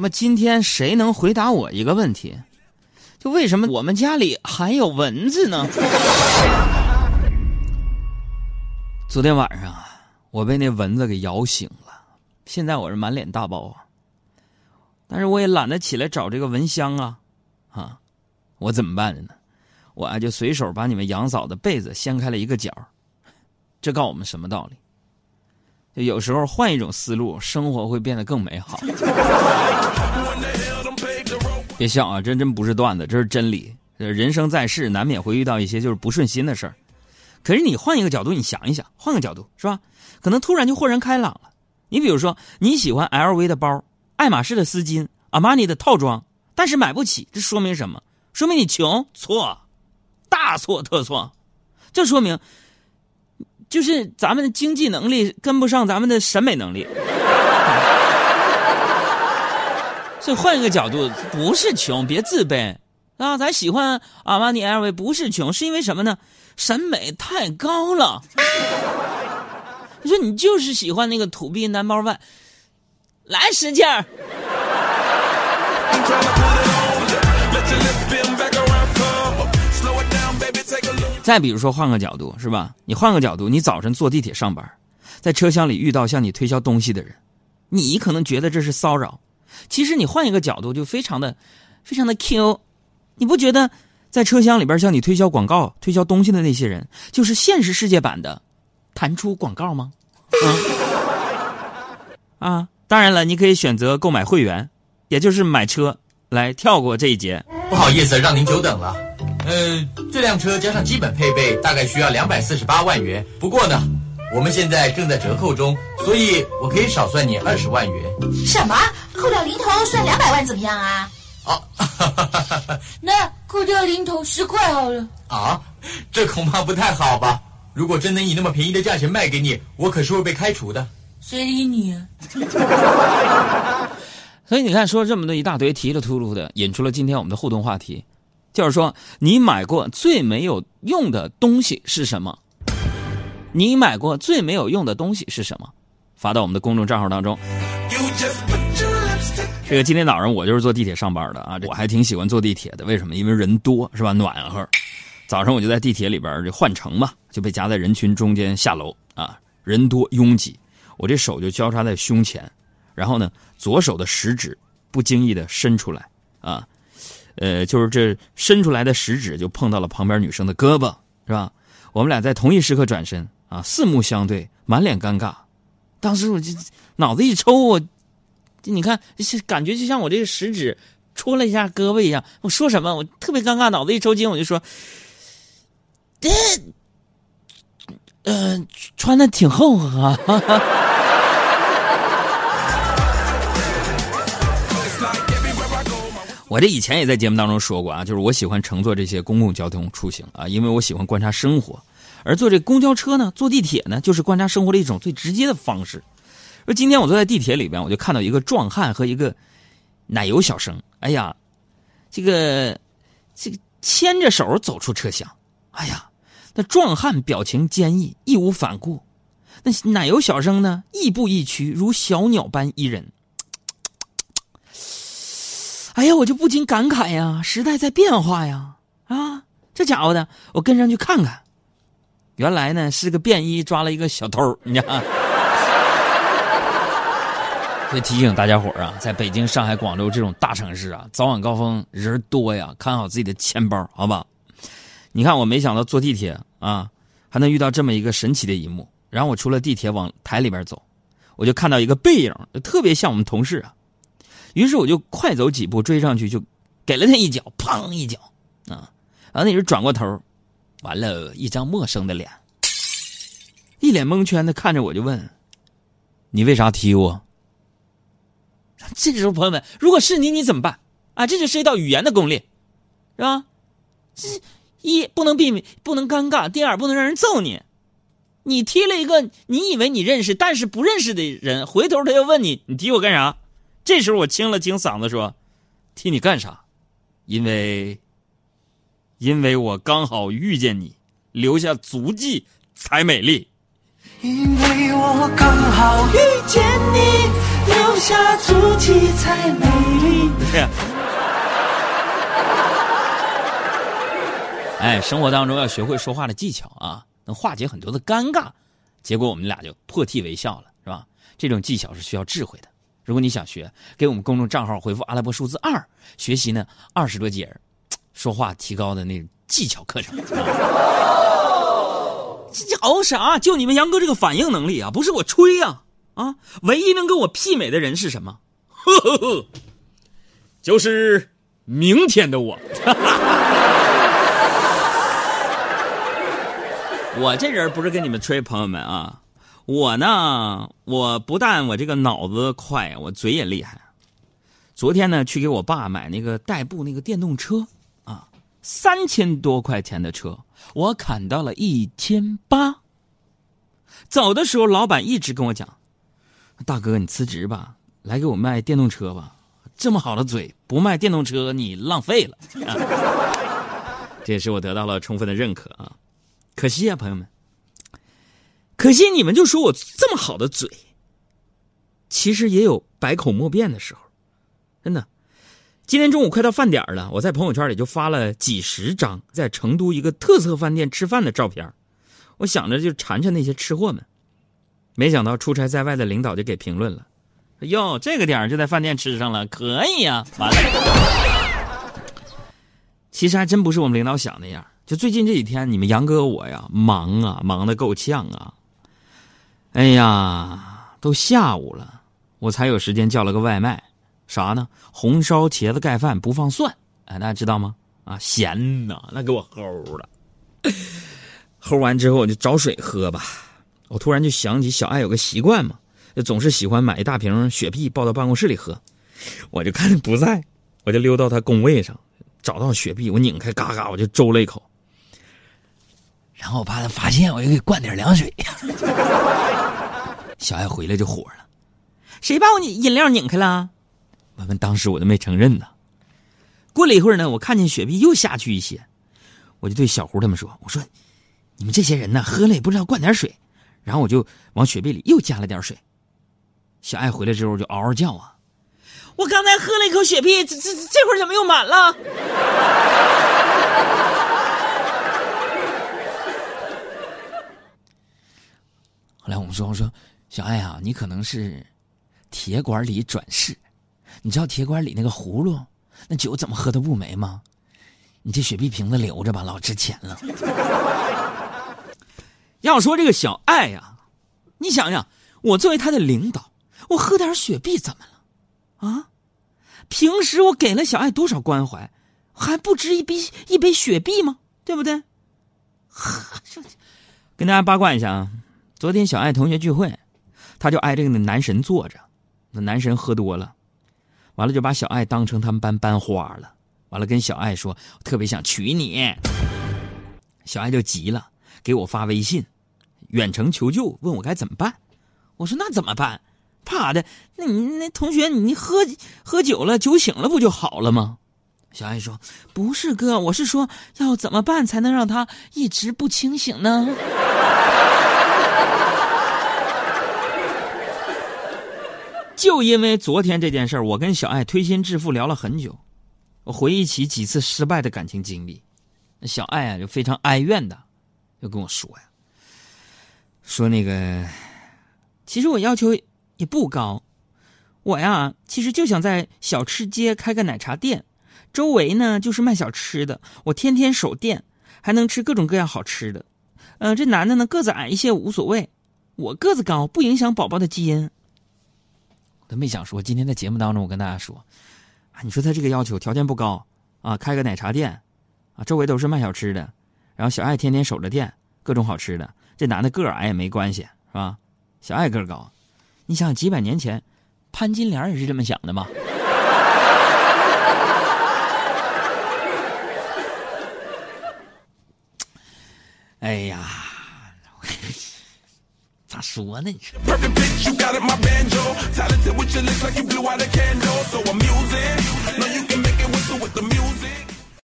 那么今天谁能回答我一个问题？就为什么我们家里还有蚊子呢？昨天晚上啊，我被那蚊子给咬醒了，现在我是满脸大包啊。但是我也懒得起来找这个蚊香啊，啊，我怎么办呢？我啊就随手把你们杨嫂的被子掀开了一个角，这告诉我们什么道理？就有时候换一种思路，生活会变得更美好。别笑啊，这真不是段子，这是真理。人生在世，难免会遇到一些就是不顺心的事儿。可是你换一个角度，你想一想，换个角度是吧？可能突然就豁然开朗了。你比如说，你喜欢 LV 的包、爱马仕的丝巾、阿玛尼的套装，但是买不起，这说明什么？说明你穷？错，大错特错。这说明。就是咱们的经济能力跟不上咱们的审美能力，所以换一个角度，不是穷，别自卑啊！咱喜欢阿玛尼、LV，不是穷，是因为什么呢？审美太高了。你说你就是喜欢那个土币 number one，来使劲儿。再比如说，换个角度是吧？你换个角度，你早晨坐地铁上班，在车厢里遇到向你推销东西的人，你可能觉得这是骚扰，其实你换一个角度就非常的、非常的 Q。你不觉得在车厢里边向你推销广告、推销东西的那些人，就是现实世界版的弹出广告吗？啊，啊，当然了，你可以选择购买会员，也就是买车来跳过这一节。不好意思，让您久等了。呃，这辆车加上基本配备大概需要两百四十八万元。不过呢，我们现在正在折扣中，所以我可以少算你二十万元。什么？扣掉零头算两百万怎么样啊？哦，那扣掉零头十块好了。啊，这恐怕不太好吧？如果真能以那么便宜的价钱卖给你，我可是会被开除的。谁理你啊？所以你看，说这么多一大堆，提了秃噜的，引出了今天我们的互动话题。就是说，你买过最没有用的东西是什么？你买过最没有用的东西是什么？发到我们的公众账号当中。这个今天早上我就是坐地铁上班的啊，我还挺喜欢坐地铁的。为什么？因为人多是吧？暖和。早上我就在地铁里边就换乘嘛，就被夹在人群中间下楼啊，人多拥挤，我这手就交叉在胸前，然后呢，左手的食指不经意的伸出来啊。呃，就是这伸出来的食指就碰到了旁边女生的胳膊，是吧？我们俩在同一时刻转身啊，四目相对，满脸尴尬。当时我就脑子一抽，我，你看，感觉就像我这个食指戳了一下胳膊一样。我说什么？我特别尴尬，脑子一抽筋，我就说，这，呃，穿的挺厚啊。我这以前也在节目当中说过啊，就是我喜欢乘坐这些公共交通出行啊，因为我喜欢观察生活，而坐这公交车呢，坐地铁呢，就是观察生活的一种最直接的方式。说今天我坐在地铁里边，我就看到一个壮汉和一个奶油小生，哎呀，这个这个牵着手走出车厢，哎呀，那壮汉表情坚毅，义无反顾；那奶油小生呢，亦步亦趋，如小鸟般依人。哎呀，我就不禁感慨呀，时代在变化呀！啊，这家伙的，我跟上去看看，原来呢是个便衣抓了一个小偷，你知道吗？所以提醒大家伙啊，在北京、上海、广州这种大城市啊，早晚高峰人多呀，看好自己的钱包，好吧？你看，我没想到坐地铁啊，还能遇到这么一个神奇的一幕。然后我出了地铁往台里边走，我就看到一个背影，特别像我们同事啊。于是我就快走几步追上去，就给了他一脚，砰一脚，啊！然后那人转过头，完了，一张陌生的脸，一脸蒙圈的看着我，就问：“你为啥踢我？” 这时候，朋友们，如果是你，你怎么办？啊，这就涉及到语言的功力，是吧？这一不能避免，不能尴尬；第二，不能让人揍你。你踢了一个你以为你认识，但是不认识的人，回头他又问你：“你踢我干啥？”这时候我清了清嗓子说：“替你干啥？因为，因为我刚好遇见你，留下足迹才美丽。因为我刚好遇见你，留下足迹才美丽。对。哎，生活当中要学会说话的技巧啊，能化解很多的尴尬。结果我们俩就破涕为笑了，是吧？这种技巧是需要智慧的。如果你想学，给我们公众账号回复阿拉伯数字二，学习呢二十多节说话提高的那技巧课程。这好啥，就你们杨哥这个反应能力啊，不是我吹呀啊！唯一能跟我媲美的人是什么？呵呵呵，就是明天的我。我这人不是跟你们吹，朋友们啊，我呢，我不但我这个脑子快，我嘴也厉害。昨天呢，去给我爸买那个代步那个电动车啊，三千多块钱的车，我砍到了一千八。走的时候，老板一直跟我讲：“大哥，你辞职吧，来给我卖电动车吧。这么好的嘴，不卖电动车你浪费了。”这也是我得到了充分的认可啊。可惜啊，朋友们，可惜你们就说我这么好的嘴，其实也有百口莫辩的时候，真的。今天中午快到饭点了，我在朋友圈里就发了几十张在成都一个特色饭店吃饭的照片，我想着就馋馋那些吃货们，没想到出差在外的领导就给评论了：“哟，这个点就在饭店吃上了，可以呀。”完了，其实还真不是我们领导想那样。就最近这几天，你们杨哥我呀，忙啊，忙得够呛啊！哎呀，都下午了，我才有时间叫了个外卖，啥呢？红烧茄子盖饭不放蒜，哎，大家知道吗？啊，咸呐，那给我齁了。齁完之后，我就找水喝吧。我突然就想起小爱有个习惯嘛，就总是喜欢买一大瓶雪碧抱到办公室里喝。我就看不在，我就溜到他工位上，找到雪碧，我拧开，嘎嘎，我就周了一口。然后我怕他发现，我就给灌点凉水。小爱回来就火了，谁把我饮饮料拧开了？我们当时我都没承认呢。过了一会儿呢，我看见雪碧又下去一些，我就对小胡他们说：“我说，你们这些人呢，喝了也不知道灌点水。”然后我就往雪碧里又加了点水。小爱回来之后就嗷嗷叫啊：“我刚才喝了一口雪碧，这这这会儿怎么又满了？” 后来我们说：“我说小爱啊，你可能是铁管里转世。你知道铁管里那个葫芦，那酒怎么喝都不没吗？你这雪碧瓶子留着吧，老值钱了。要说这个小爱呀，你想想，我作为他的领导，我喝点雪碧怎么了？啊？平时我给了小爱多少关怀，还不值一杯一杯雪碧吗？对不对？跟大家八卦一下啊。”昨天小爱同学聚会，他就挨着个那男神坐着，那男神喝多了，完了就把小爱当成他们班班花了，完了跟小爱说特别想娶你，小爱就急了，给我发微信，远程求救，问我该怎么办。我说那怎么办？怕的？那你那同学你喝喝酒了，酒醒了不就好了吗？小爱说不是哥，我是说要怎么办才能让他一直不清醒呢？就因为昨天这件事我跟小爱推心置腹聊了很久。我回忆起几次失败的感情经历，小爱啊就非常哀怨的，就跟我说呀：“说那个，其实我要求也不高，我呀其实就想在小吃街开个奶茶店，周围呢就是卖小吃的，我天天守店，还能吃各种各样好吃的。嗯，这男的呢个子矮一些无所谓，我个子高不影响宝宝的基因。”他没想说，今天在节目当中，我跟大家说，啊，你说他这个要求条件不高啊，开个奶茶店，啊，周围都是卖小吃的，然后小爱天天守着店，各种好吃的。这男的个矮也没关系，是吧？小爱个高，你想想几百年前，潘金莲也是这么想的吗？challenge. Perfect pitch, you got it, my banjo. Talented with your lips like you blew out a candle. So I'm using. Know you can make it whistle with the music.